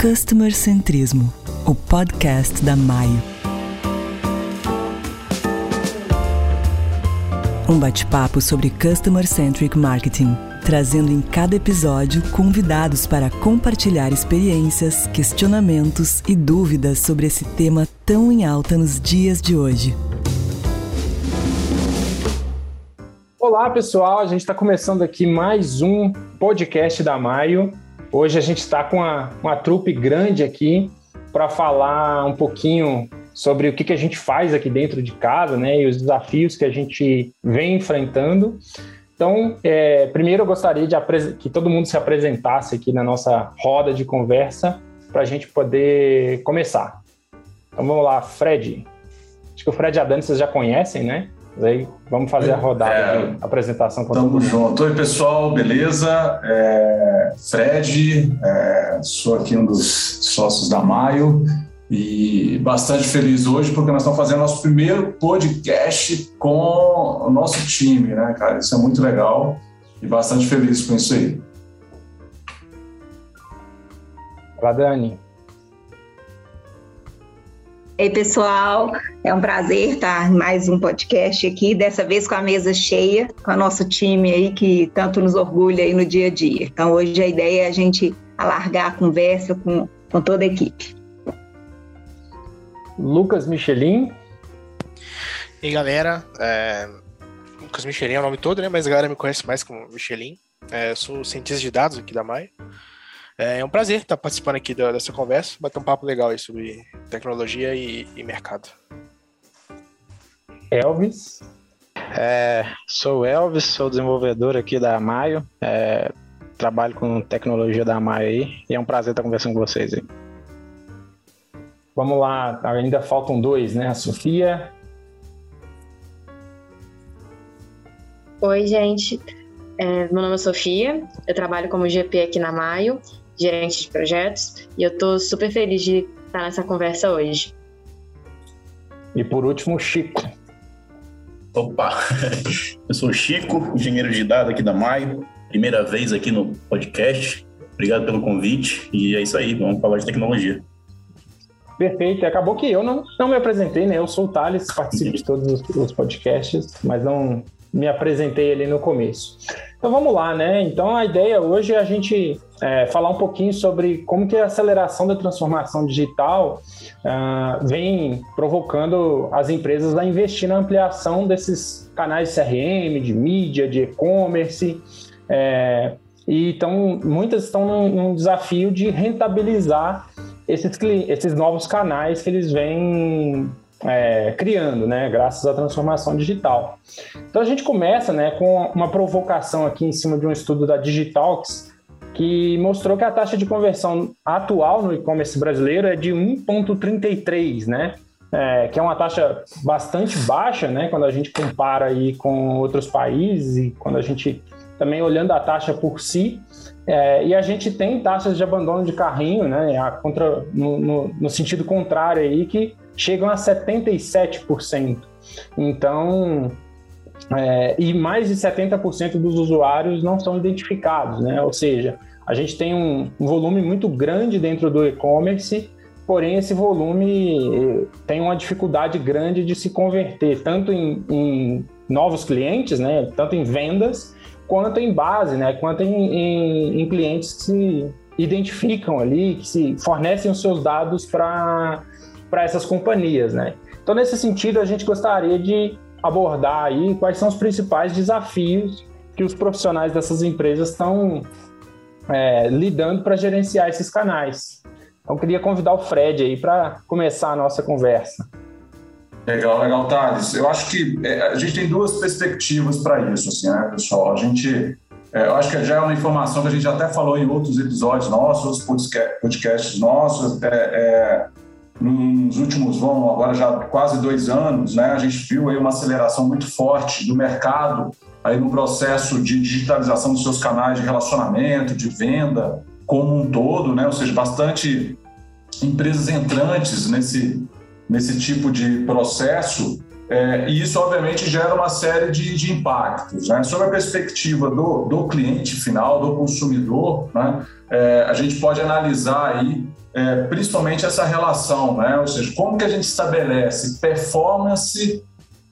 Customer Centrismo, o podcast da Maio. Um bate-papo sobre Customer Centric Marketing, trazendo em cada episódio convidados para compartilhar experiências, questionamentos e dúvidas sobre esse tema tão em alta nos dias de hoje. Olá, pessoal. A gente está começando aqui mais um podcast da Maio. Hoje a gente está com uma, uma trupe grande aqui para falar um pouquinho sobre o que, que a gente faz aqui dentro de casa, né, e os desafios que a gente vem enfrentando. Então, é, primeiro eu gostaria de que todo mundo se apresentasse aqui na nossa roda de conversa para a gente poder começar. Então vamos lá, Fred. Acho que o Fred e a Dani vocês já conhecem, né? Aí vamos fazer a rodada é, de apresentação com Tamo junto. Oi, pessoal, beleza? É, Fred, é, sou aqui um dos sócios da Maio e bastante feliz hoje porque nós estamos fazendo nosso primeiro podcast com o nosso time, né, cara? Isso é muito legal e bastante feliz com isso aí. Olá, Dani. Ei, pessoal, é um prazer estar em mais um podcast aqui, dessa vez com a mesa cheia, com o nosso time aí que tanto nos orgulha aí no dia a dia. Então, hoje a ideia é a gente alargar a conversa com, com toda a equipe. Lucas Michelin. E aí, galera, é... Lucas Michelin é o nome todo, né? Mas a galera me conhece mais como Michelin. É, sou cientista de dados aqui da Maia. É, é um prazer estar participando aqui dessa conversa, bater um papo legal aí sobre tecnologia e, e mercado. Elvis. É, sou Elvis, sou desenvolvedor aqui da Maio. É, trabalho com tecnologia da Maio aí e é um prazer estar conversando com vocês aí. Vamos lá, ainda faltam dois, né? A Sofia. Oi, gente. É, meu nome é Sofia, eu trabalho como GP aqui na Maio gerente de projetos, e eu estou super feliz de estar nessa conversa hoje. E por último, Chico. Opa, eu sou o Chico, engenheiro de dados aqui da Maio, primeira vez aqui no podcast. Obrigado pelo convite e é isso aí, vamos falar de tecnologia. Perfeito, acabou que eu não, não me apresentei, né? Eu sou o Thales, participo de todos os, os podcasts, mas não me apresentei ali no começo. Então vamos lá, né? Então a ideia hoje é a gente é, falar um pouquinho sobre como que a aceleração da transformação digital uh, vem provocando as empresas a investir na ampliação desses canais de CRM, de mídia, de e-commerce. É, e então muitas estão num, num desafio de rentabilizar esses, esses novos canais que eles vêm é, criando, né, graças à transformação digital. Então a gente começa, né, com uma provocação aqui em cima de um estudo da Digitalx que mostrou que a taxa de conversão atual no e-commerce brasileiro é de 1,33, né? É, que é uma taxa bastante baixa, né? Quando a gente compara aí com outros países e quando a gente também olhando a taxa por si. É, e a gente tem taxas de abandono de carrinho, né? A contra, no, no, no sentido contrário aí, que chegam a 77%. Então, é, e mais de 70% dos usuários não são identificados, né? Ou seja, a gente tem um, um volume muito grande dentro do e-commerce, porém esse volume eh, tem uma dificuldade grande de se converter tanto em, em novos clientes, né, tanto em vendas, quanto em base, né, quanto em, em, em clientes que se identificam ali, que se fornecem os seus dados para essas companhias, né. Então, nesse sentido, a gente gostaria de abordar aí quais são os principais desafios que os profissionais dessas empresas estão é, lidando para gerenciar esses canais. Então, queria convidar o Fred aí para começar a nossa conversa. Legal, legal, Thales. Eu acho que é, a gente tem duas perspectivas para isso, assim, né, pessoal? A gente, é, eu acho que já é uma informação que a gente até falou em outros episódios nossos, podcasts nossos, é, é, nos últimos, vamos, agora já quase dois anos, né, a gente viu aí uma aceleração muito forte do mercado aí no processo de digitalização dos seus canais de relacionamento, de venda como um todo, né? ou seja, bastante empresas entrantes nesse, nesse tipo de processo. É, e isso, obviamente, gera uma série de, de impactos. Né? Sob a perspectiva do, do cliente final, do consumidor, né? é, a gente pode analisar aí é, principalmente essa relação, né? ou seja, como que a gente estabelece performance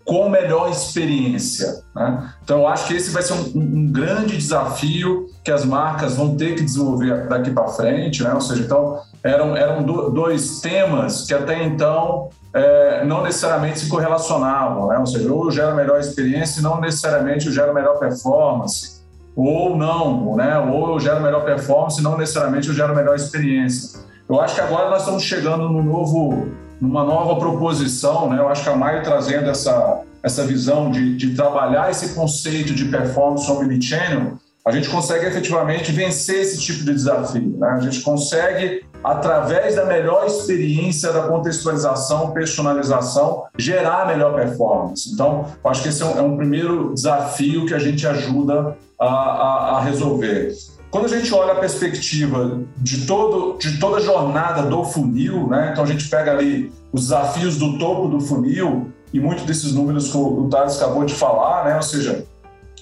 com melhor experiência. Né? Então, eu acho que esse vai ser um, um, grande desafio que as marcas vão ter que desenvolver daqui para frente. Né? Ou seja, então, eram, eram dois temas que até então é, não necessariamente se correlacionavam. Né? Ou seja, ou eu gero melhor experiência e não necessariamente eu gero melhor performance. Ou não, né? ou eu gero melhor performance e não necessariamente eu gero melhor experiência. Eu acho que agora nós estamos chegando no novo numa nova proposição, né? Eu acho que a Maio trazendo essa, essa visão de, de trabalhar esse conceito de performance omnichannel, a gente consegue efetivamente vencer esse tipo de desafio, né? A gente consegue através da melhor experiência, da contextualização, personalização, gerar melhor performance. Então, acho que esse é um, é um primeiro desafio que a gente ajuda a, a, a resolver. Quando a gente olha a perspectiva de, todo, de toda a jornada do funil, né? então a gente pega ali os desafios do topo do funil e muitos desses números que o Thales acabou de falar, né? ou seja,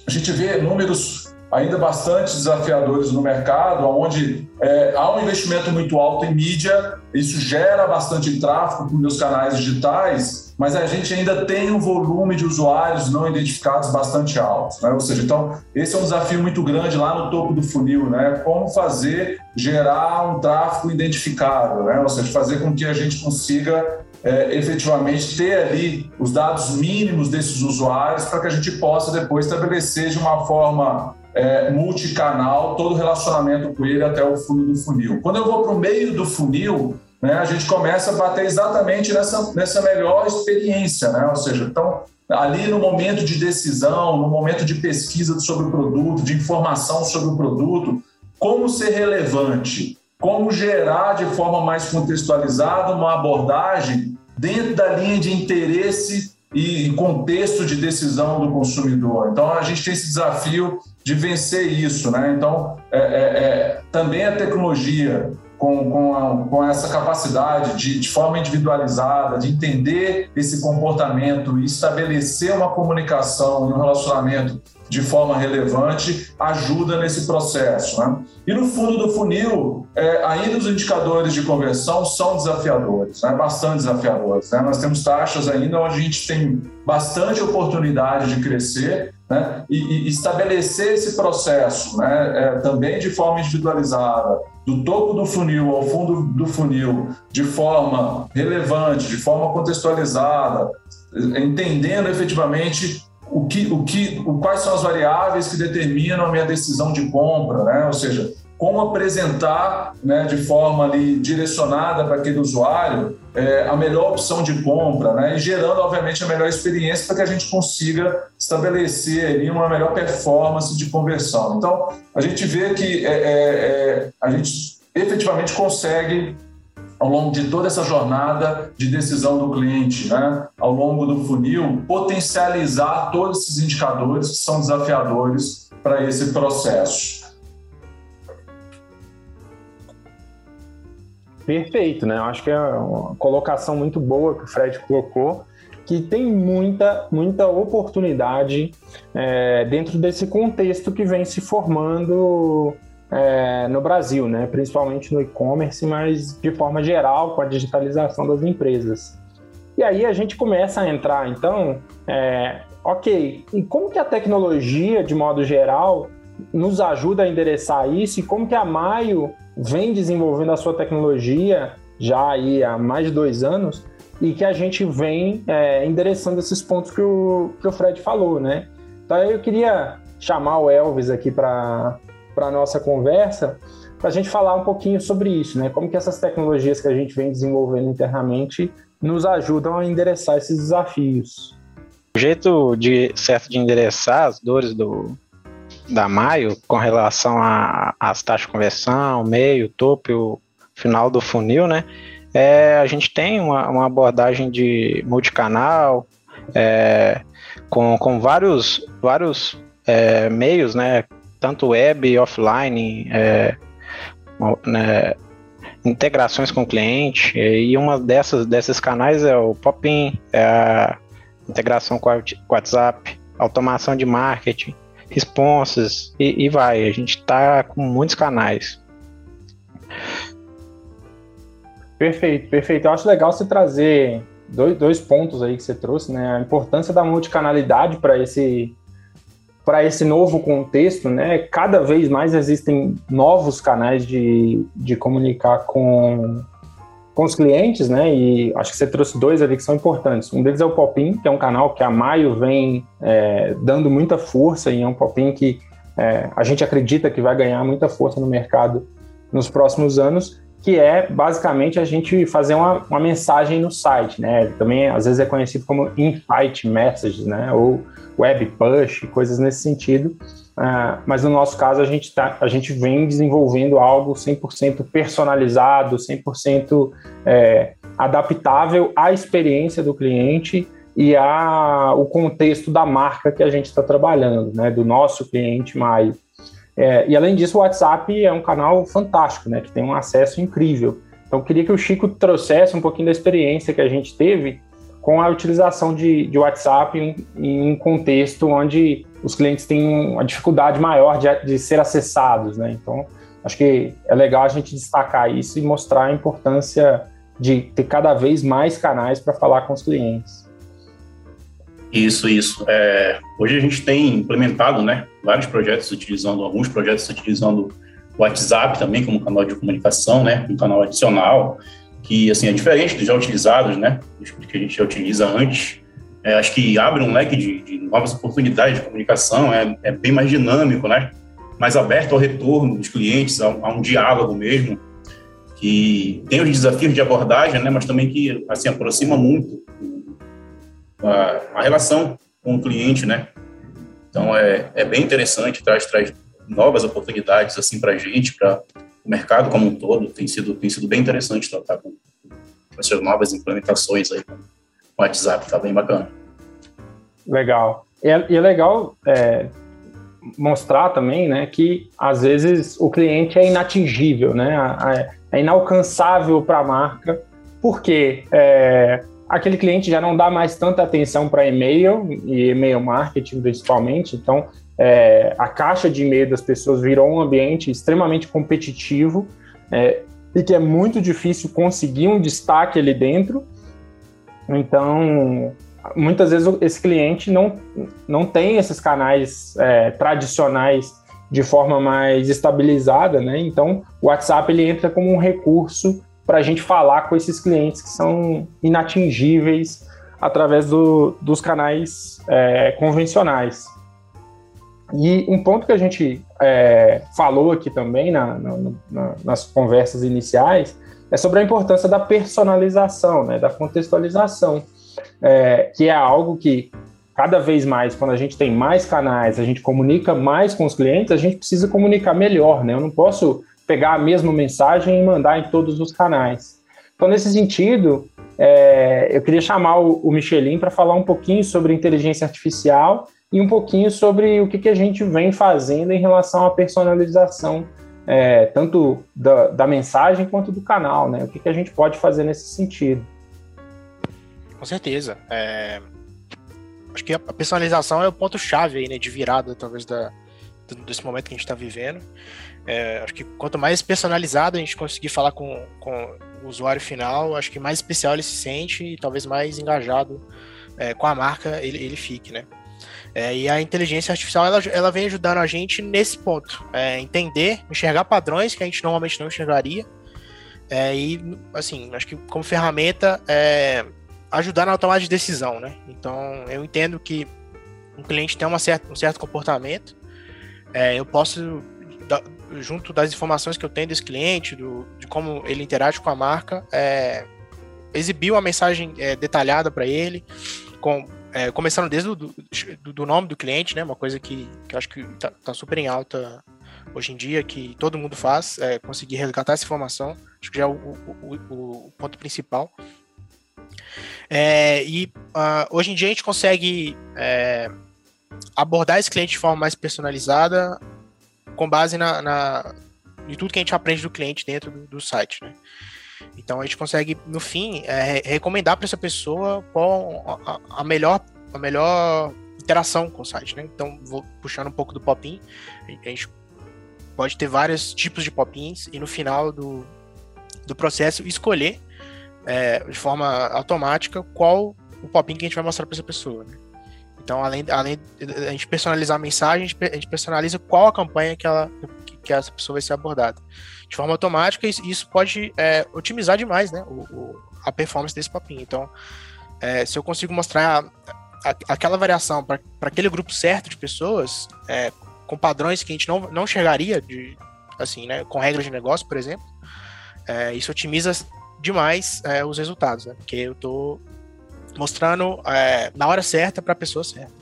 a gente vê números ainda bastante desafiadores no mercado, onde é, há um investimento muito alto em mídia, isso gera bastante tráfego para os meus canais digitais, mas a gente ainda tem um volume de usuários não identificados bastante alto. Né? Ou seja, então, esse é um desafio muito grande lá no topo do funil, né? Como fazer gerar um tráfego identificável, né? Ou seja, fazer com que a gente consiga é, efetivamente ter ali os dados mínimos desses usuários para que a gente possa depois estabelecer de uma forma é, multicanal todo o relacionamento com ele até o fundo do funil. Quando eu vou para o meio do funil, né, a gente começa a bater exatamente nessa, nessa melhor experiência, né? Ou seja, então ali no momento de decisão, no momento de pesquisa sobre o produto, de informação sobre o produto, como ser relevante, como gerar de forma mais contextualizada uma abordagem dentro da linha de interesse e contexto de decisão do consumidor. Então a gente tem esse desafio de vencer isso, né? Então é, é, é, também a tecnologia com, com, a, com essa capacidade de, de forma individualizada, de entender esse comportamento e estabelecer uma comunicação e um relacionamento de forma relevante ajuda nesse processo. Né? E no fundo do funil, é, ainda os indicadores de conversão são desafiadores, né? bastante desafiadores. Né? Nós temos taxas ainda onde a gente tem bastante oportunidade de crescer né? e, e estabelecer esse processo né? É, também de forma individualizada, do topo do funil ao fundo do funil, de forma relevante, de forma contextualizada, entendendo efetivamente o que, o que, o, quais são as variáveis que determinam a minha decisão de compra, né? Ou seja, como apresentar né, de forma ali direcionada para aquele usuário é, a melhor opção de compra, né, e gerando, obviamente, a melhor experiência para que a gente consiga estabelecer ali uma melhor performance de conversão. Então, a gente vê que é, é, a gente efetivamente consegue ao longo de toda essa jornada de decisão do cliente, né, ao longo do funil, potencializar todos esses indicadores que são desafiadores para esse processo. Perfeito, né? Eu acho que é uma colocação muito boa que o Fred colocou, que tem muita, muita oportunidade é, dentro desse contexto que vem se formando é, no Brasil, né? principalmente no e-commerce, mas de forma geral com a digitalização das empresas. E aí a gente começa a entrar, então, é, ok, e como que a tecnologia, de modo geral, nos ajuda a endereçar isso e como que a Maio vem desenvolvendo a sua tecnologia já aí há mais de dois anos e que a gente vem é, endereçando esses pontos que o, que o Fred falou, né? Então eu queria chamar o Elvis aqui para para a nossa conversa, para a gente falar um pouquinho sobre isso, né? Como que essas tecnologias que a gente vem desenvolvendo internamente nos ajudam a endereçar esses desafios. O jeito de certo de endereçar as dores do da Maio com relação às taxas de conversão, meio, topo o final do funil, né? É, a gente tem uma, uma abordagem de multicanal, é, com, com vários, vários é, meios, né? Tanto web offline, é, né, integrações com o cliente, e uma dessas desses canais é o Pop-in, é a, integração com o WhatsApp, automação de marketing, responses e, e vai. A gente está com muitos canais. Perfeito, perfeito. Eu acho legal você trazer dois, dois pontos aí que você trouxe, né? A importância da multicanalidade para esse para esse novo contexto, né? Cada vez mais existem novos canais de, de comunicar com, com os clientes, né? E acho que você trouxe dois ali que são importantes. Um deles é o Popin, que é um canal que a Maio vem é, dando muita força e é um Popin que é, a gente acredita que vai ganhar muita força no mercado nos próximos anos que é basicamente a gente fazer uma, uma mensagem no site, né? Também às vezes é conhecido como in-site messages, né? Ou web push, coisas nesse sentido. Uh, mas no nosso caso a gente tá, a gente vem desenvolvendo algo 100% personalizado, 100% é, adaptável à experiência do cliente e ao contexto da marca que a gente está trabalhando, né? Do nosso cliente Maio. É, e além disso, o WhatsApp é um canal fantástico, né? Que tem um acesso incrível. Então, queria que o Chico trouxesse um pouquinho da experiência que a gente teve com a utilização de, de WhatsApp em, em, um contexto onde os clientes têm uma dificuldade maior de, de ser acessados, né? Então, acho que é legal a gente destacar isso e mostrar a importância de ter cada vez mais canais para falar com os clientes. Isso, isso. É, hoje a gente tem implementado né, vários projetos utilizando, alguns projetos utilizando o WhatsApp também como canal de comunicação, né, um canal adicional, que assim, é diferente dos já utilizados, né, dos que a gente já utiliza antes. É, acho que abre um leque de, de novas oportunidades de comunicação, é, é, bem mais dinâmico, né, mais aberto ao retorno dos clientes, a, a um diálogo mesmo, que tem os desafios de abordagem, né, mas também que assim aproxima muito a, a relação com o cliente, né? Então é, é bem interessante, traz, traz novas oportunidades assim para a gente, para o mercado como um todo. Tem sido, tem sido bem interessante tratar com, com essas novas implementações aí com o WhatsApp, tá bem bacana. Legal. E é, e é legal é, mostrar também, né, que às vezes o cliente é inatingível, né, é inalcançável para a marca, porque é, aquele cliente já não dá mais tanta atenção para e-mail e e-mail marketing principalmente. Então, é, a caixa de e-mail das pessoas virou um ambiente extremamente competitivo é, e que é muito difícil conseguir um destaque ali dentro. Então, muitas vezes esse cliente não, não tem esses canais é, tradicionais de forma mais estabilizada, né? Então, o WhatsApp ele entra como um recurso para a gente falar com esses clientes que são inatingíveis através do, dos canais é, convencionais. E um ponto que a gente é, falou aqui também na, na, na, nas conversas iniciais é sobre a importância da personalização, né, da contextualização, é, que é algo que cada vez mais, quando a gente tem mais canais, a gente comunica mais com os clientes, a gente precisa comunicar melhor, né? Eu não posso pegar a mesma mensagem e mandar em todos os canais. Então, nesse sentido, é, eu queria chamar o, o Michelin para falar um pouquinho sobre inteligência artificial e um pouquinho sobre o que, que a gente vem fazendo em relação à personalização, é, tanto da, da, mensagem quanto do canal, né? O que, que a gente pode fazer nesse sentido. Com certeza. É... Acho que a personalização é o ponto-chave aí, né, de virada, talvez, da, desse momento que a gente está vivendo. É, acho que quanto mais personalizado a gente conseguir falar com, com o usuário final, acho que mais especial ele se sente e talvez mais engajado é, com a marca ele, ele fique, né? É, e a inteligência artificial ela, ela vem ajudando a gente nesse ponto, é, entender, enxergar padrões que a gente normalmente não enxergaria, é, e assim, acho que como ferramenta é, ajudar na tomada de decisão, né? Então eu entendo que um cliente tem uma certa, um certo comportamento, eu posso junto das informações que eu tenho desse cliente, do, de como ele interage com a marca, é, exibir uma mensagem é, detalhada para ele, com, é, começando desde o do, do, nome do cliente, né? Uma coisa que, que eu acho que tá, tá, super em alta hoje em dia, que todo mundo faz, é conseguir resgatar essa informação. Acho que já é o, o, o ponto principal. É, e uh, hoje em dia a gente consegue é, abordar esse cliente de forma mais personalizada com base na, na de tudo que a gente aprende do cliente dentro do, do site, né? Então a gente consegue, no fim, é, recomendar para essa pessoa qual a, a, melhor a melhor interação com o site, né? Então, vou puxando um pouco do pop-in, a gente pode ter vários tipos de pop-ins e no final do, do processo escolher é, de forma automática qual o pop-in que a gente vai mostrar para essa pessoa. Né? Então, além, além de a gente personalizar a mensagem, a gente, a personaliza qual a campanha que, ela, que, que, essa pessoa vai ser abordada. De forma automática, isso, pode é, otimizar demais né, o, o, a performance desse pop-in. Então, é, se eu consigo mostrar aquela variação para aquele grupo certo de pessoas, é, com padrões que a gente não, não enxergaria, de, assim, né, com regras de negócio, por exemplo, é, isso otimiza demais é, os resultados, né, porque eu estou mostrando é, na hora certa para a pessoa certa.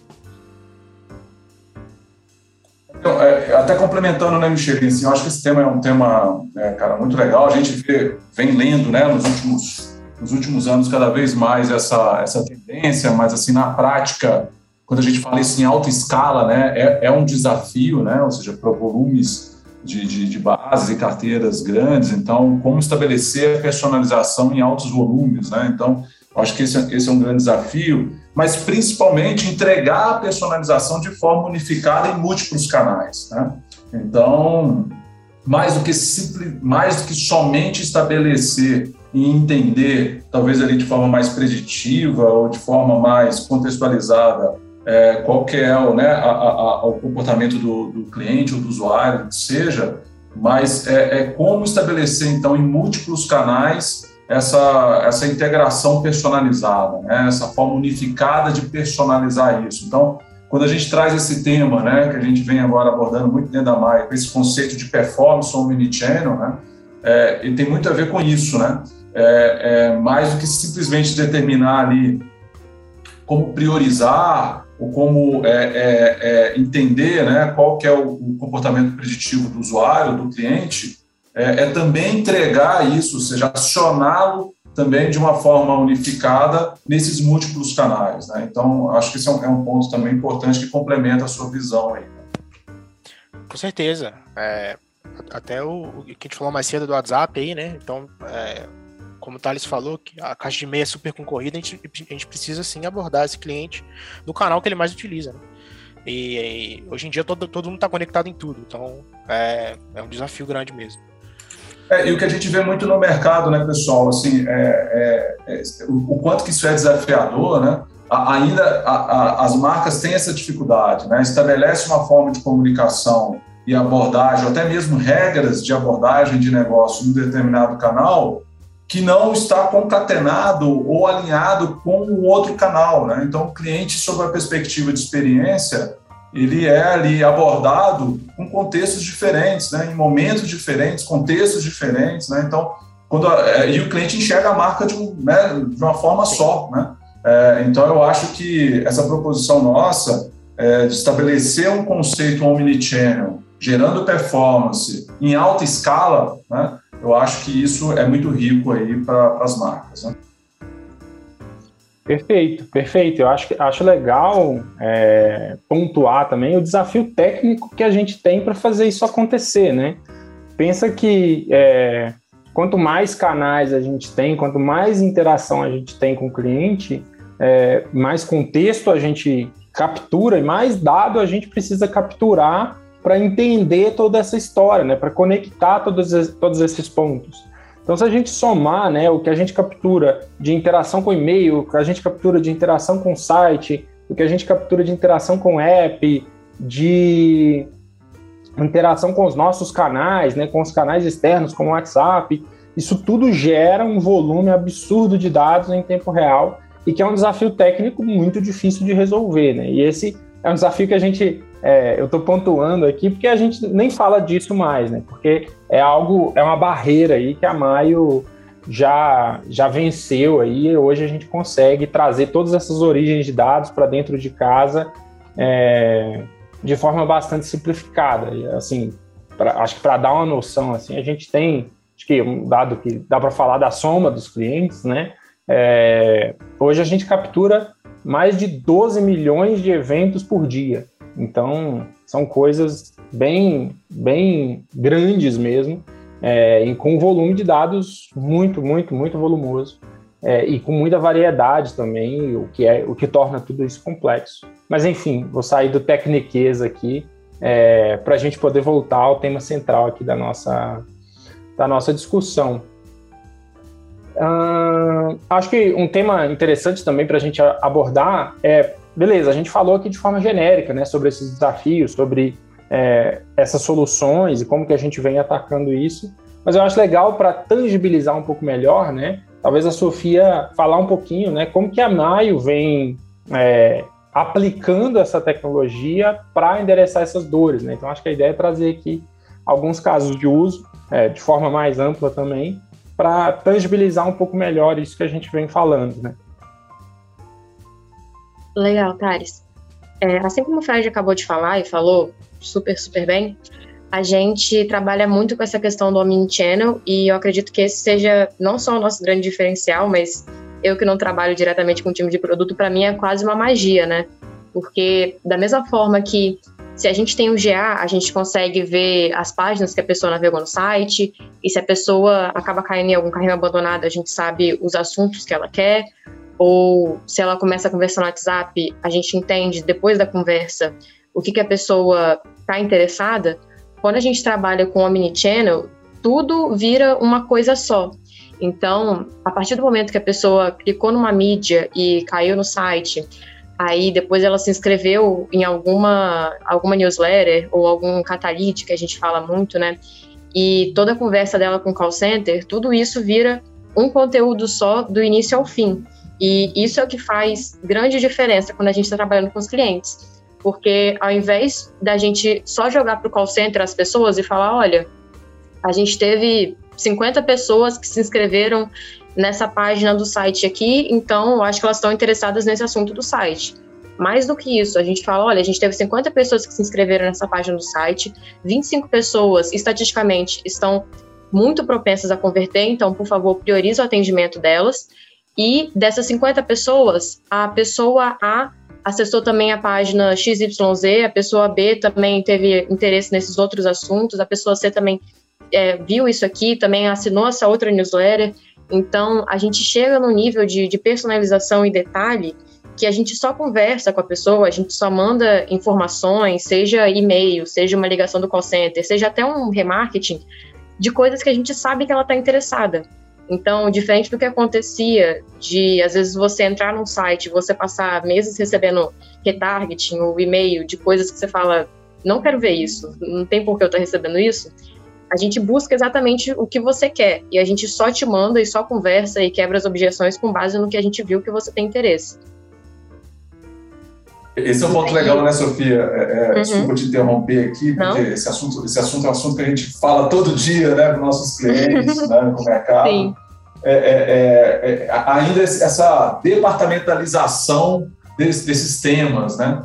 Então, é, até complementando, né, Michel, assim, eu acho que esse tema é um tema, é, cara, muito legal. A gente vê, vem lendo, né, nos últimos nos últimos anos cada vez mais essa, essa tendência, mas assim, na prática, quando a gente fala isso em alta escala, né, é, é um desafio, né, ou seja, para volumes de, de, de bases e carteiras grandes, então, como estabelecer a personalização em altos volumes, né, então, acho que esse, esse é um grande desafio, mas principalmente entregar a personalização de forma unificada em múltiplos canais, né, então, mais do que simples, mais do que somente estabelecer e entender, talvez ali de forma mais preditiva ou de forma mais contextualizada, é, qual que é o, né, a, a, o comportamento do, do, cliente ou do usuário, que seja, mas é, é, como estabelecer, então, em múltiplos canais essa, essa integração personalizada, né, essa forma unificada de personalizar isso. Então, quando a gente traz esse tema, né, que a gente vem agora abordando muito dentro da Maia, esse conceito de performance omnichannel, né, é, ele tem muito a ver com isso, né? é, é, mais do que simplesmente determinar ali como priorizar ou como é, é, é, entender né, qual que é o, o, comportamento preditivo do usuário, do cliente, é, é também entregar isso, ou seja, acioná-lo também de uma forma unificada nesses múltiplos canais. Né? Então, acho que esse é um, é um, ponto também importante que complementa a sua visão aí. Com certeza. até o, o, que a gente falou mais cedo do WhatsApp aí, né? Então, como o Thales falou, que a caixa de meia é super concorrida, a gente, a gente precisa sim abordar esse cliente no canal que ele mais utiliza. Né? E, e, hoje em dia todo, todo mundo está conectado em tudo, então é, é um desafio grande mesmo. É, e o que a gente vê muito no mercado, né, pessoal, assim, é, é, é o, o, quanto que isso é desafiador, né? A, ainda a, a, as marcas têm essa dificuldade, né? Estabelece uma forma de comunicação e abordagem, até mesmo regras de abordagem de negócio em um determinado canal, que não está concatenado ou alinhado com o outro canal. Né? Então, o cliente, sob a perspectiva de experiência, ele é ali abordado com contextos diferentes, né? em momentos diferentes, contextos diferentes. Né? Então, quando a, e o cliente enxerga a marca de, um, né, de uma forma só. Né? É, então, eu acho que essa proposição nossa é, de estabelecer um conceito omnichannel, gerando performance em alta escala, né? eu acho que isso é muito rico aí para as marcas. Né? Perfeito, perfeito. Eu acho, acho legal é, pontuar também o desafio técnico que a gente tem para fazer isso acontecer, né? Pensa que é, quanto mais canais a gente tem, quanto mais interação a gente tem com o cliente, é, mais contexto a gente captura e mais dado a gente precisa capturar para entender toda essa história, né, para conectar todos, todos esses pontos. Então, se a gente somar né, o que a gente captura de interação com e-mail, o que a gente captura de interação com site, o que a gente captura de interação com app, de interação com os nossos canais, né, com os canais externos, como o WhatsApp, isso tudo gera um volume absurdo de dados em tempo real e que é um desafio técnico muito difícil de resolver. Né? E esse é um desafio que a gente é, eu estou pontuando aqui porque a gente nem fala disso mais, né? Porque é algo, é uma barreira aí que a Maio já, já venceu aí. Hoje a gente consegue trazer todas essas origens de dados para dentro de casa é, de forma bastante simplificada. Assim, pra, acho que para dar uma noção, assim, a gente tem acho que um dado que dá para falar da soma dos clientes, né? É, hoje a gente captura mais de 12 milhões de eventos por dia. Então, são coisas bem, bem grandes mesmo, é, e com um volume de dados muito, muito, muito volumoso. é, e com muita variedade também, o que, é, o que torna tudo isso complexo. Mas enfim, vou sair do tecniquez aqui é, para a gente poder voltar ao tema central aqui da nossa, da nossa discussão. Acho que um tema interessante também para a gente abordar é, beleza, a gente falou aqui de forma genérica, né, sobre esses desafios, sobre é, essas soluções e como que a gente vem atacando isso, mas eu acho legal para tangibilizar um pouco melhor, né, talvez a Sofia falar um pouquinho, né, como que a Maio vem é, aplicando essa tecnologia para endereçar essas dores, né, então acho que a ideia é trazer aqui alguns casos de uso, é, de forma mais ampla também, para tangibilizar um pouco melhor isso que a gente vem falando, né? Legal, Thales. É, assim como o Fred acabou de falar e falou super, super bem, a gente trabalha muito com essa questão do omnichannel e eu acredito que esse seja não só o nosso grande diferencial, mas eu que não trabalho diretamente com o time de produto, para mim é quase uma magia, né? Porque da mesma forma que se a gente tem o GA, a gente consegue ver as páginas que a pessoa navegou no site, e se a pessoa acaba caindo em algum carrinho abandonado, a gente sabe os assuntos que ela quer, ou se ela começa a conversar no WhatsApp, a gente entende depois da conversa o que, que a pessoa está interessada. Quando a gente trabalha com Omnichannel, tudo vira uma coisa só. Então, a partir do momento que a pessoa clicou numa mídia e caiu no site, Aí depois ela se inscreveu em alguma, alguma newsletter ou algum catalite que a gente fala muito, né? E toda a conversa dela com o call center, tudo isso vira um conteúdo só do início ao fim. E isso é o que faz grande diferença quando a gente está trabalhando com os clientes. Porque ao invés da gente só jogar para o call center as pessoas e falar, olha, a gente teve 50 pessoas que se inscreveram nessa página do site aqui, então eu acho que elas estão interessadas nesse assunto do site. Mais do que isso, a gente fala, olha, a gente teve 50 pessoas que se inscreveram nessa página do site, 25 pessoas, estatisticamente, estão muito propensas a converter, então, por favor, priorize o atendimento delas. E dessas 50 pessoas, a pessoa A acessou também a página XYZ, a pessoa B também teve interesse nesses outros assuntos, a pessoa C também é, viu isso aqui, também assinou essa outra newsletter. Então, a gente chega no nível de, de personalização e detalhe que a gente só conversa com a pessoa, a gente só manda informações, seja e-mail, seja uma ligação do call center, seja até um remarketing, de coisas que a gente sabe que ela está interessada. Então, diferente do que acontecia de, às vezes, você entrar num site, você passar meses recebendo retargeting ou e-mail de coisas que você fala, não quero ver isso, não tem por que eu estar recebendo isso, a gente busca exatamente o que você quer e a gente só te manda e só conversa e quebra as objeções com base no que a gente viu que você tem interesse. Esse é um ponto legal, né, Sofia? É, é, uhum. Desculpa te interromper aqui, porque esse assunto, esse assunto é um assunto que a gente fala todo dia, né, para nossos clientes, né, no mercado. Sim. É, é, é, ainda essa departamentalização desse, desses temas, né?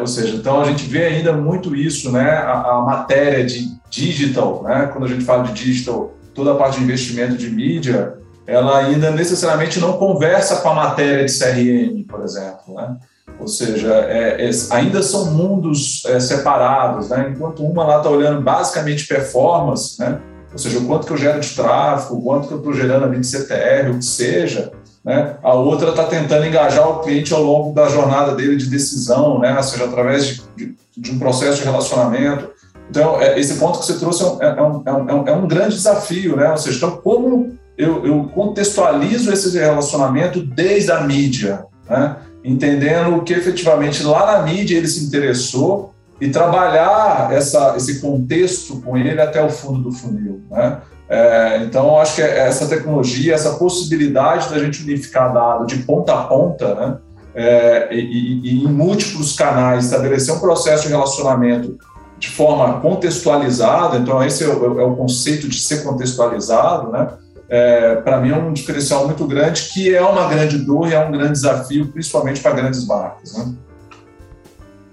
Ou seja, então a gente vê ainda muito isso, né? A, a, matéria de digital, né? Quando a gente fala de digital, toda a parte de investimento de mídia, ela ainda necessariamente não conversa com a matéria de CRM, por exemplo, né? Ou seja, é, é, ainda são mundos é, separados, né? Enquanto uma lá está olhando basicamente performance, né? Ou seja, o quanto que eu gero de tráfego, o quanto que eu estou gerando ali de CTR, o que seja, né? A outra está tentando engajar o cliente ao longo da jornada dele de decisão, né? ou seja, através de, de, de um processo de relacionamento. Então, é, esse ponto que você trouxe é, é um, é um, é um grande desafio, né? ou seja, então, como eu, eu contextualizo esse relacionamento desde a mídia, né? entendendo que efetivamente lá na mídia ele se interessou e trabalhar essa, esse contexto com ele até o fundo do funil. Né? É, então, acho que essa tecnologia, essa possibilidade da gente unificar dado de ponta a ponta, né, é, e, e, em múltiplos canais, estabelecer um processo de relacionamento de forma contextualizada, então esse é o, é o conceito de ser contextualizado, né, é, para mim é um diferencial muito grande, que é uma grande dor e é um grande desafio, principalmente para grandes marcas. Né?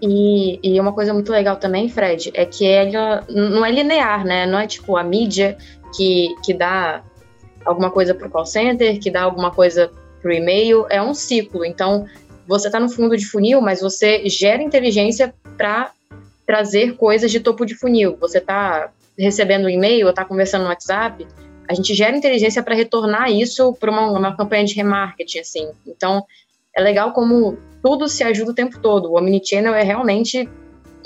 E, e, uma coisa muito legal também, Fred, é que ela não é linear, né? Não é tipo a mídia que, que dá alguma coisa para o call center, que dá alguma coisa para o e-mail, é um ciclo. Então, você está no fundo de funil, mas você gera inteligência para trazer coisas de topo de funil. Você está recebendo um e-mail, está conversando no WhatsApp, a gente gera inteligência para retornar isso para uma, uma campanha de remarketing, assim. Então, é legal como tudo se ajuda o tempo todo. O Omnichannel é realmente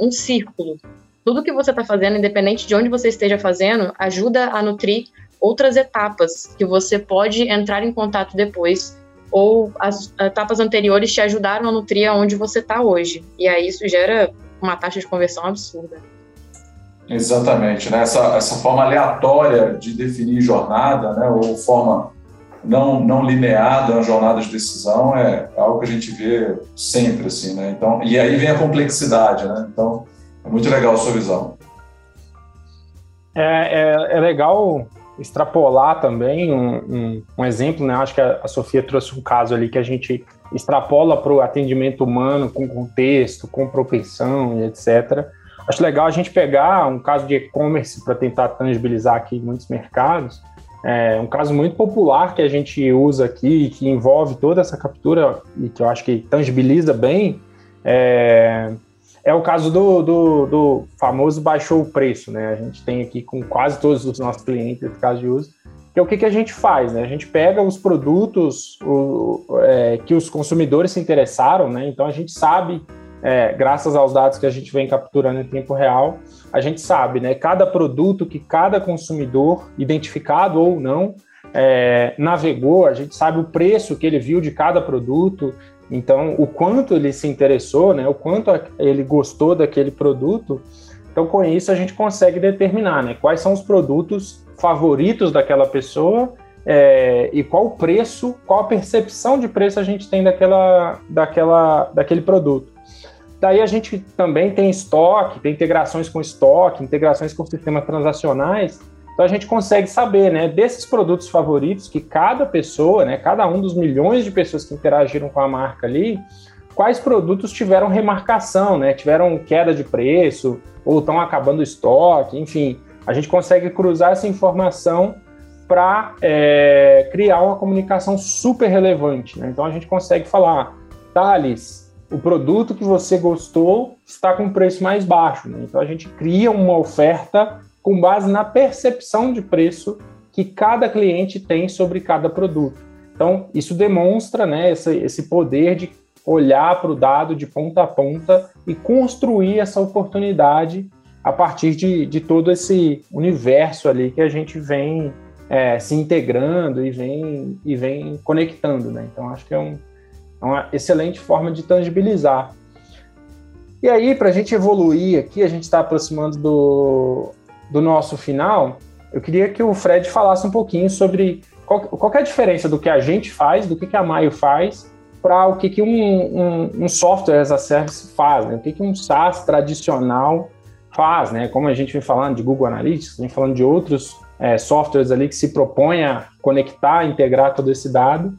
um círculo. Tudo que você está fazendo, independente de onde você esteja fazendo, ajuda a nutrir outras etapas que você pode entrar em contato depois ou as etapas anteriores te ajudaram a nutrir aonde você está hoje. E aí isso gera uma taxa de conversão absurda. Exatamente, né? essa, essa forma aleatória de definir jornada, né? ou forma não, não linear uma jornada de decisão é algo que a gente vê sempre, assim, né? Então, e aí vem a complexidade, né? Então, é muito legal a sua visão. É, é, é legal extrapolar também um, um, um, exemplo, né? Acho que a, a Sofia trouxe um caso ali que a gente extrapola para o atendimento humano com contexto, com propensão e etc. Acho legal a gente pegar um caso de e-commerce para tentar tangibilizar aqui muitos mercados. É um caso muito popular que a gente usa aqui, que envolve toda essa captura e que eu acho que tangibiliza bem, é, é o caso do, do, do, famoso baixou o preço, né? A gente tem aqui com quase todos os nossos clientes esse caso de uso. Que é o que, que a gente faz, né? A gente pega os produtos o, é, que os consumidores se interessaram, né? Então a gente sabe é, graças aos dados que a gente vem capturando em tempo real, a gente sabe, né, cada produto que cada consumidor, identificado ou não, é, navegou, a gente sabe o preço que ele viu de cada produto, então o quanto ele se interessou, né, o quanto ele gostou daquele produto. Então, com isso, a gente consegue determinar né, quais são os produtos favoritos daquela pessoa é, e qual o preço, qual a percepção de preço a gente tem daquela, daquela, daquele produto. Daí a gente também tem estoque, tem integrações com estoque, integrações com sistemas transacionais. Então a gente consegue saber, né, desses produtos favoritos que cada pessoa, né, cada um dos milhões de pessoas que interagiram com a marca ali, quais produtos tiveram remarcação, né, tiveram queda de preço ou estão acabando o estoque, enfim, a gente consegue cruzar essa informação para é, criar uma comunicação super relevante. Né? Então a gente consegue falar, Thales, o produto que você gostou está com preço mais baixo. Né? Então a gente cria uma oferta com base na percepção de preço que cada cliente tem sobre cada produto. Então isso demonstra né, esse, esse poder de olhar para o dado de ponta a ponta e construir essa oportunidade a partir de, de todo esse universo ali que a gente vem é, se integrando e vem, e vem conectando. Né? Então acho que é um, é uma excelente forma de tangibilizar. E aí, para a gente evoluir aqui, a gente está aproximando do, do nosso final, eu queria que o Fred falasse um pouquinho sobre qual, qual é a diferença do que a gente faz, do que, que a Maio faz, para o que, que um, um, um, software as a service faz, né? o que, que um SaaS tradicional faz, né? como a gente vem falando de Google Analytics, vem falando de outros é, softwares ali que se propõem a conectar, integrar todo esse dado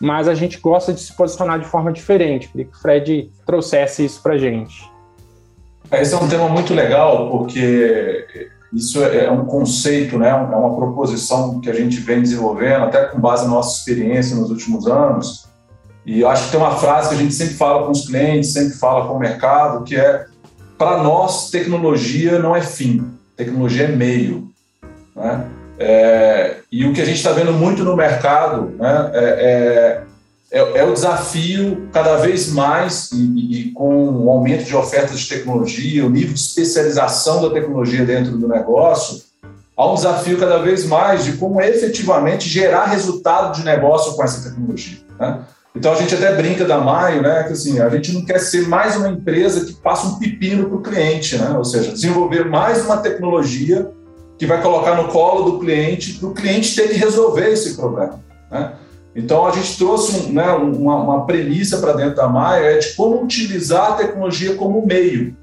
mas a gente gosta de se posicionar de forma diferente. Queria que o Fred trouxesse isso para a gente. Esse é um tema muito legal, porque isso é um conceito, né? é uma proposição que a gente vem desenvolvendo, até com base na nossa experiência nos últimos anos. E acho que tem uma frase que a gente sempre fala com os clientes, sempre fala com o mercado, que é: para nós, tecnologia não é fim, tecnologia é meio. Né? É, e o que a gente está vendo muito no mercado né, é, é, é, o desafio cada vez mais, e, e, com o aumento de ofertas de tecnologia, o nível de especialização da tecnologia dentro do negócio, há um desafio cada vez mais de como efetivamente gerar resultado de negócio com essa tecnologia. Né? Então a gente até brinca da Maio, né? Que assim, a gente não quer ser mais uma empresa que passa um pepino para o cliente, né? Ou seja, desenvolver mais uma tecnologia que vai colocar no colo do cliente, para o cliente ter que resolver esse problema. Né? Então, a gente trouxe né, uma, uma premissa para dentro da Maia é de como utilizar a tecnologia como meio,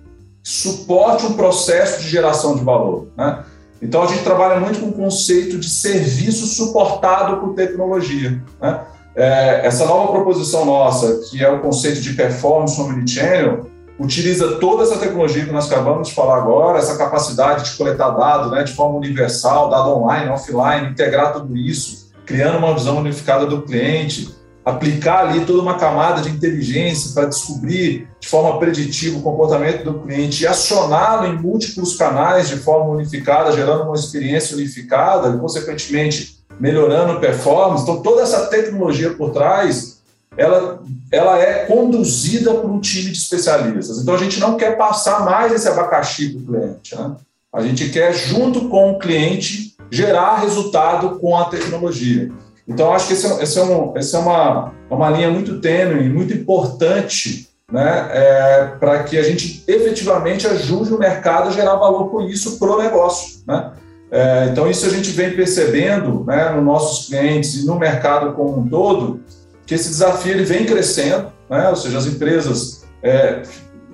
suporte um processo de geração de valor. Né? Então, a gente trabalha muito com o conceito de serviço suportado por tecnologia. Né? É, essa nova proposição nossa, que é o conceito de performance omnichannel, utiliza toda essa tecnologia que nós acabamos de falar agora, essa capacidade de coletar dados né, de forma universal, dado online, offline, integrar tudo isso, criando uma visão unificada do cliente, aplicar ali toda uma camada de inteligência para descobrir de forma preditiva o comportamento do cliente e acioná-lo em múltiplos canais de forma unificada, gerando uma experiência unificada e, consequentemente, melhorando performance. Então, toda essa tecnologia por trás, ela, ela é conduzida por um time de especialistas. Então, a gente não quer passar mais esse abacaxi para o cliente. Né? A gente quer, junto com o cliente, gerar resultado com a tecnologia. Então, acho que essa é, esse é, um, esse é uma, uma linha muito tênue, muito importante, né, é, para que a gente efetivamente ajude o mercado a gerar valor com isso para o negócio. Né? É, então, isso a gente vem percebendo né, nos nossos clientes e no mercado como um todo, que esse desafio ele vem crescendo, né? ou seja, as empresas é,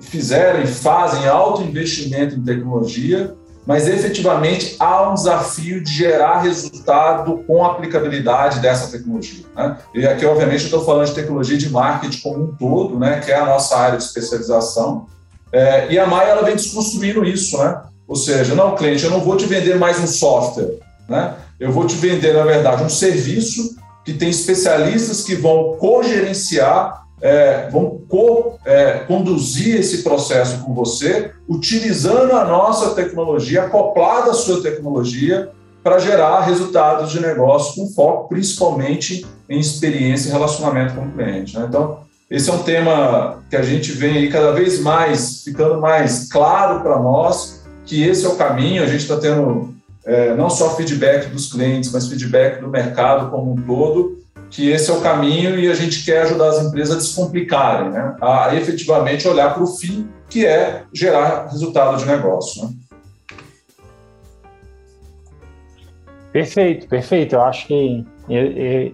fizeram e fazem alto investimento em tecnologia, mas efetivamente há um desafio de gerar resultado com a aplicabilidade dessa tecnologia. Né? E aqui, obviamente, estou falando de tecnologia de marketing como um todo, né? que é a nossa área de especialização. É, e a Maia ela vem desconstruindo isso, né? Ou seja, não, cliente, eu não vou te vender mais um software, né? Eu vou te vender, na verdade, um serviço que tem especialistas que vão cogerenciar é, vão co, é, conduzir esse processo com você, utilizando a nossa tecnologia, acoplada à sua tecnologia, para gerar resultados de negócio com foco principalmente em experiência e relacionamento com o cliente. Né? Então, esse é um tema que a gente vem aí cada vez mais ficando mais claro para nós que esse é o caminho. A gente está tendo é, não só feedback dos clientes, mas feedback do mercado como um todo que esse é o caminho e a gente quer ajudar as empresas a descomplicarem, né? a efetivamente olhar para o fim, que é gerar resultado de negócio. Né? Perfeito, perfeito. Eu acho que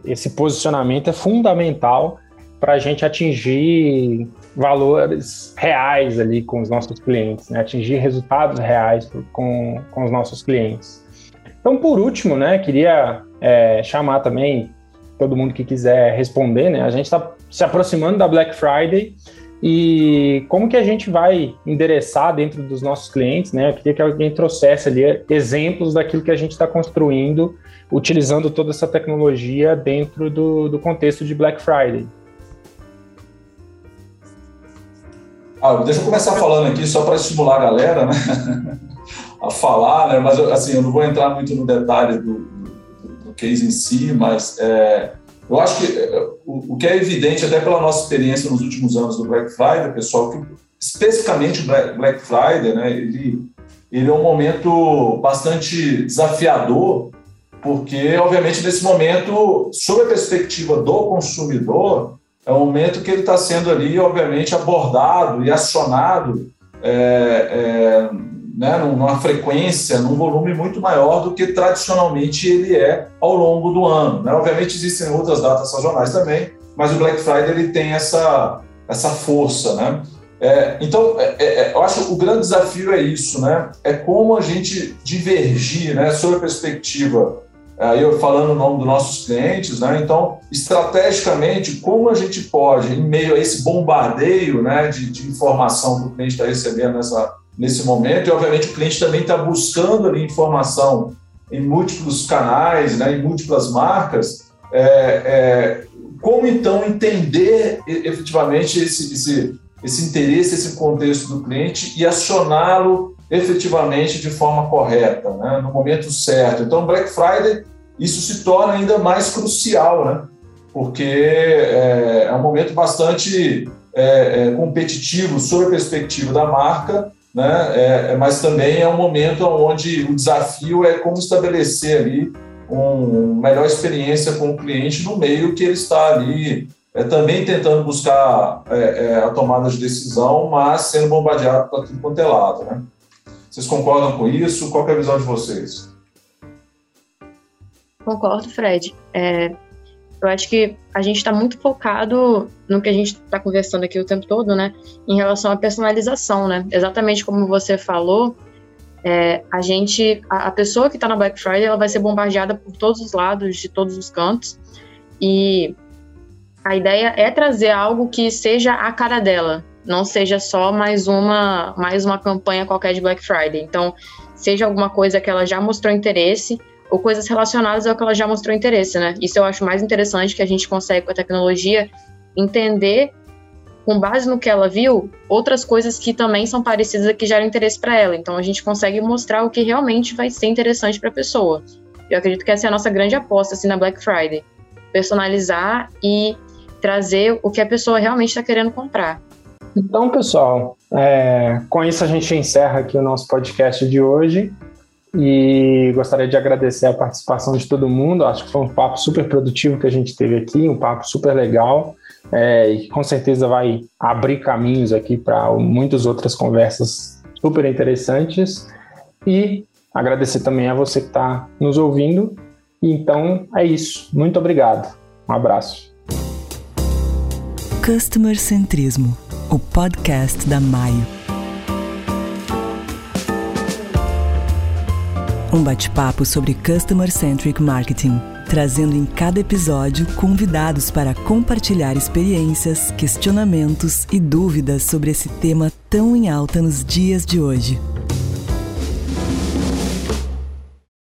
esse posicionamento é fundamental para a gente atingir valores reais ali com os nossos clientes, né? atingir resultados reais com, com os nossos clientes. Então, por último, né, queria é, chamar também todo mundo que quiser responder, né? A gente está se aproximando da Black Friday e como que a gente vai endereçar dentro dos nossos clientes, né? Eu queria que alguém trouxesse ali exemplos daquilo que a gente está construindo, utilizando toda essa tecnologia dentro do, do contexto de Black Friday. Ah, deixa eu começar falando aqui só para estimular a galera, né? a falar, né? Mas assim, eu não vou entrar muito no detalhe do, case em si, mas é, eu acho que é, o, o, que é evidente, até pela nossa experiência nos últimos anos do Black Friday, pessoal, que especificamente o Black Friday, né, ele, ele é um momento bastante desafiador, porque, obviamente, nesse momento, sob a perspectiva do consumidor, é um momento que ele está sendo ali, obviamente, abordado e acionado é, é, né, numa frequência, num volume muito maior do que tradicionalmente ele é ao longo do ano. Né? Obviamente existem outras datas sazonais também, mas o Black Friday ele tem essa, essa força. Né? É, então, é, é, é eu acho que o grande desafio é isso, né? é como a gente divergir né, sobre a perspectiva aí eu falando o nome dos nossos clientes, né? Então, estrategicamente, como a gente pode, em meio a esse bombardeio né, de, de informação que o cliente está recebendo nessa, nesse momento, e obviamente o cliente também está buscando ali informação em múltiplos canais, né, em múltiplas marcas, é, é, como então entender efetivamente esse, esse, esse interesse, esse contexto do cliente e acioná-lo efetivamente de forma correta, né, no momento certo. Então, Black Friday, isso se torna ainda mais crucial, né, porque é, é um momento bastante é, é competitivo sob a perspectiva da marca né? É, é, mas também é um momento onde o desafio é como estabelecer ali uma melhor experiência com o cliente no meio que ele está ali é, também tentando buscar é, é, a tomada de decisão, mas sendo bombardeado para tudo quanto é lado. Né? Vocês concordam com isso? Qual é a visão de vocês? Concordo, Fred. É, eu acho que a gente está muito focado no que a gente está conversando aqui o tempo todo, né? Em relação à personalização, né? Exatamente como você falou, é, a gente, a, a pessoa que está na Black Friday, ela vai ser bombardeada por todos os lados, de todos os cantos, e a ideia é trazer algo que seja a cara dela, não seja só mais uma, mais uma campanha qualquer de Black Friday. Então, seja alguma coisa que ela já mostrou interesse ou coisas relacionadas ao que ela já mostrou interesse, né? Isso eu acho mais interessante que a gente consegue com a tecnologia entender com base no que ela viu, outras coisas que também são parecidas que geram interesse para ela. Então a gente consegue mostrar o que realmente vai ser interessante para a pessoa. Eu acredito que essa é a nossa grande aposta assim na Black Friday, personalizar e trazer o que a pessoa realmente está querendo comprar. Então, pessoal, é, com isso a gente encerra aqui o nosso podcast de hoje e gostaria de agradecer a participação de todo mundo. Acho que foi um papo super produtivo que a gente teve aqui, um papo super legal é, e com certeza vai abrir caminhos aqui para muitas outras conversas super interessantes. E agradecer também a você que está nos ouvindo. Então é isso. Muito obrigado. Um abraço. Customer Centrismo, o podcast da Maio. Um bate-papo sobre Customer Centric Marketing trazendo em cada episódio convidados para compartilhar experiências, questionamentos e dúvidas sobre esse tema tão em alta nos dias de hoje.